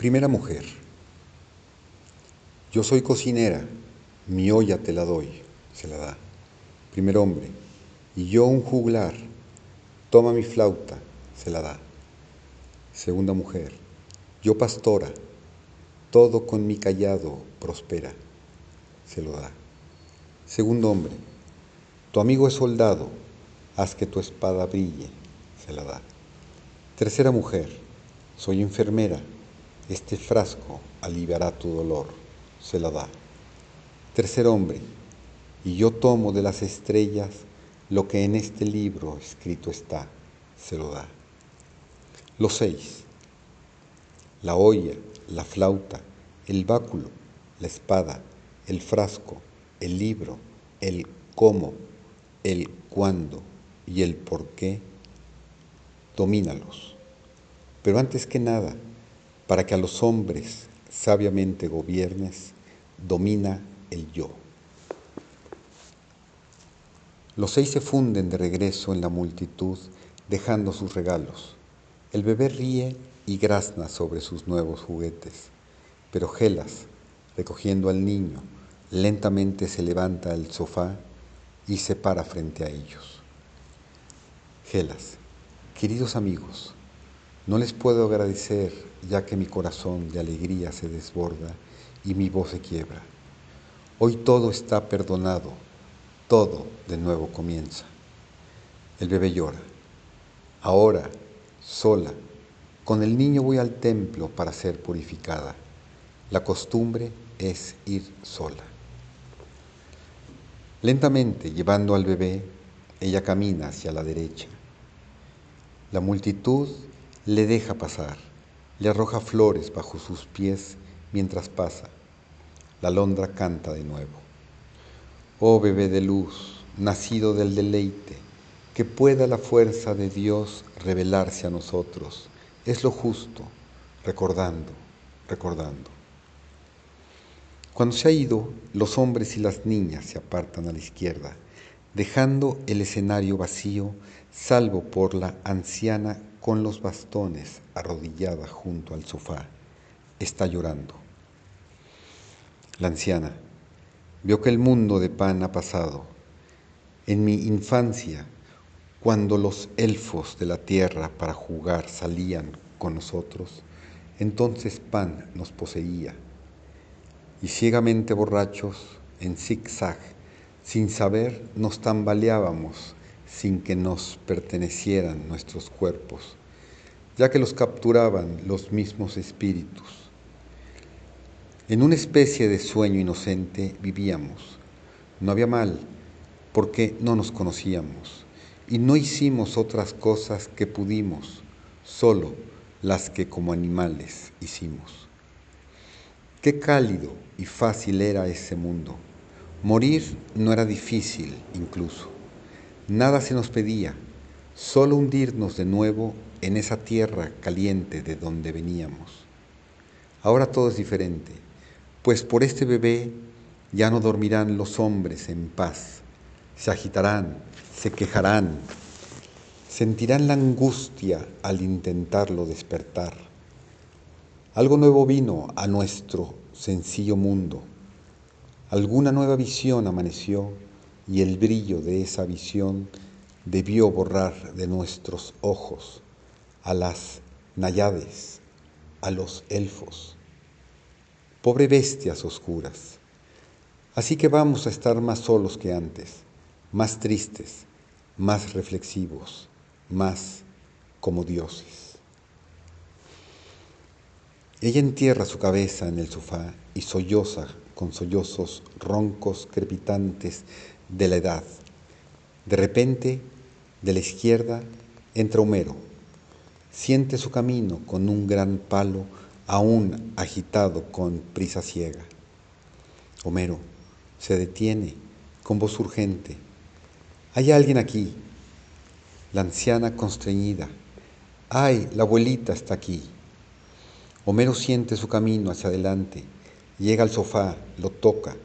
Primera mujer. Yo soy cocinera, mi olla te la doy, se la da. Primer hombre. Y yo un juglar, toma mi flauta, se la da. Segunda mujer. Yo pastora, todo con mi callado prospera, se lo da. Segundo hombre. Tu amigo es soldado, haz que tu espada brille, se la da. Tercera mujer. Soy enfermera, este frasco aliviará tu dolor, se la da. Tercer hombre, y yo tomo de las estrellas lo que en este libro escrito está, se lo da. Los seis, la olla, la flauta, el báculo, la espada, el frasco, el libro, el cómo, el cuándo y el por qué, domínalos. Pero antes que nada, para que a los hombres sabiamente gobiernes, domina el yo. Los seis se funden de regreso en la multitud, dejando sus regalos. El bebé ríe y grazna sobre sus nuevos juguetes, pero Gelas, recogiendo al niño, lentamente se levanta del sofá y se para frente a ellos. Gelas, queridos amigos, no les puedo agradecer ya que mi corazón de alegría se desborda y mi voz se quiebra. Hoy todo está perdonado, todo de nuevo comienza. El bebé llora. Ahora, sola, con el niño voy al templo para ser purificada. La costumbre es ir sola. Lentamente, llevando al bebé, ella camina hacia la derecha. La multitud le deja pasar, le arroja flores bajo sus pies mientras pasa. La alondra canta de nuevo. Oh bebé de luz, nacido del deleite, que pueda la fuerza de Dios revelarse a nosotros. Es lo justo, recordando, recordando. Cuando se ha ido, los hombres y las niñas se apartan a la izquierda, dejando el escenario vacío, salvo por la anciana con los bastones arrodillada junto al sofá. Está llorando. La anciana vio que el mundo de Pan ha pasado. En mi infancia, cuando los elfos de la tierra para jugar salían con nosotros, entonces Pan nos poseía. Y ciegamente borrachos, en zigzag, sin saber, nos tambaleábamos sin que nos pertenecieran nuestros cuerpos, ya que los capturaban los mismos espíritus. En una especie de sueño inocente vivíamos. No había mal, porque no nos conocíamos, y no hicimos otras cosas que pudimos, solo las que como animales hicimos. Qué cálido y fácil era ese mundo. Morir no era difícil incluso. Nada se nos pedía, solo hundirnos de nuevo en esa tierra caliente de donde veníamos. Ahora todo es diferente, pues por este bebé ya no dormirán los hombres en paz, se agitarán, se quejarán, sentirán la angustia al intentarlo despertar. Algo nuevo vino a nuestro sencillo mundo, alguna nueva visión amaneció y el brillo de esa visión debió borrar de nuestros ojos a las nayades, a los elfos. Pobre bestias oscuras. Así que vamos a estar más solos que antes, más tristes, más reflexivos, más como dioses. Ella entierra su cabeza en el sofá y solloza con sollozos roncos crepitantes de la edad. De repente, de la izquierda, entra Homero. Siente su camino con un gran palo aún agitado con prisa ciega. Homero se detiene con voz urgente. Hay alguien aquí. La anciana constreñida. Ay, la abuelita está aquí. Homero siente su camino hacia adelante, llega al sofá, lo toca,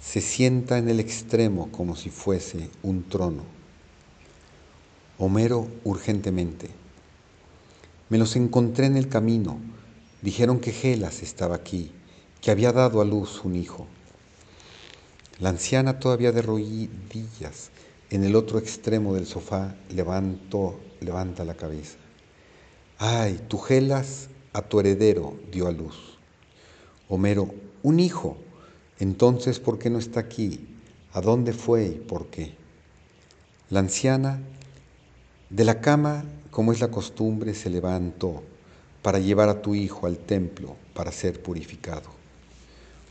se sienta en el extremo como si fuese un trono. Homero urgentemente. Me los encontré en el camino, Dijeron que Gelas estaba aquí, que había dado a luz un hijo. La anciana todavía de rodillas en el otro extremo del sofá levantó, levanta la cabeza. Ay, tu Gelas a tu heredero dio a luz. Homero, un hijo. Entonces, ¿por qué no está aquí? ¿A dónde fue y por qué? La anciana de la cama, como es la costumbre, se levantó para llevar a tu hijo al templo para ser purificado.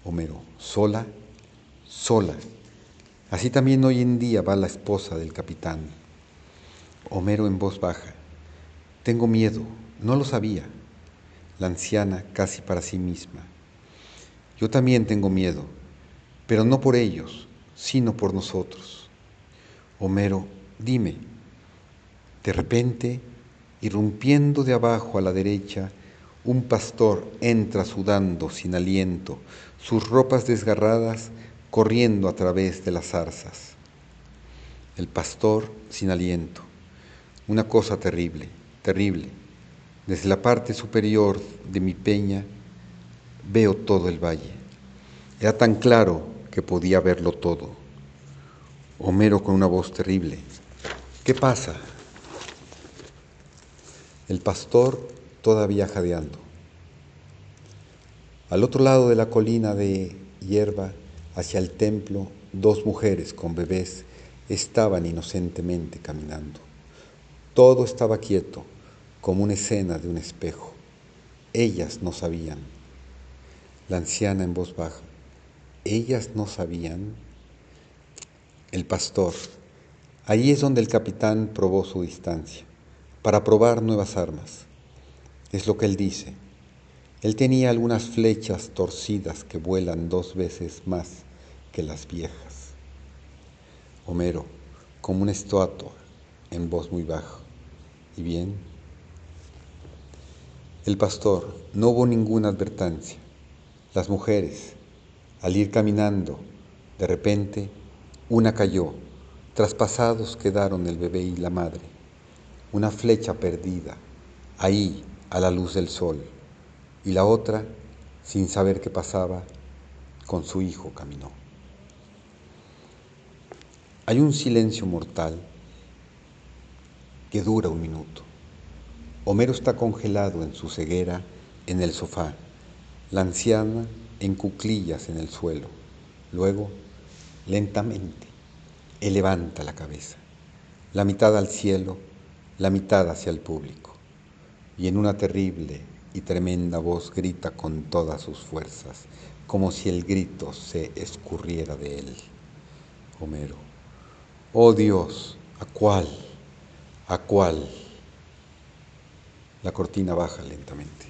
Homero, sola, sola. Así también hoy en día va la esposa del capitán. Homero en voz baja, tengo miedo, no lo sabía. La anciana casi para sí misma. Yo también tengo miedo, pero no por ellos, sino por nosotros. Homero, dime, de repente Irrumpiendo de abajo a la derecha, un pastor entra sudando sin aliento, sus ropas desgarradas corriendo a través de las zarzas. El pastor sin aliento. Una cosa terrible, terrible. Desde la parte superior de mi peña veo todo el valle. Era tan claro que podía verlo todo. Homero con una voz terrible. ¿Qué pasa? el pastor todavía jadeando. Al otro lado de la colina de hierba, hacia el templo, dos mujeres con bebés estaban inocentemente caminando. Todo estaba quieto, como una escena de un espejo. Ellas no sabían. La anciana en voz baja. Ellas no sabían. El pastor. Ahí es donde el capitán probó su distancia para probar nuevas armas. Es lo que él dice. Él tenía algunas flechas torcidas que vuelan dos veces más que las viejas. Homero, como una estatua, en voz muy baja. ¿Y bien? El pastor, no hubo ninguna advertencia. Las mujeres, al ir caminando, de repente, una cayó, traspasados quedaron el bebé y la madre una flecha perdida, ahí a la luz del sol, y la otra, sin saber qué pasaba, con su hijo caminó. Hay un silencio mortal que dura un minuto. Homero está congelado en su ceguera en el sofá, la anciana en cuclillas en el suelo. Luego, lentamente, levanta la cabeza, la mitad al cielo, la mitad hacia el público, y en una terrible y tremenda voz grita con todas sus fuerzas, como si el grito se escurriera de él. Homero, oh Dios, ¿a cuál? ¿A cuál? La cortina baja lentamente.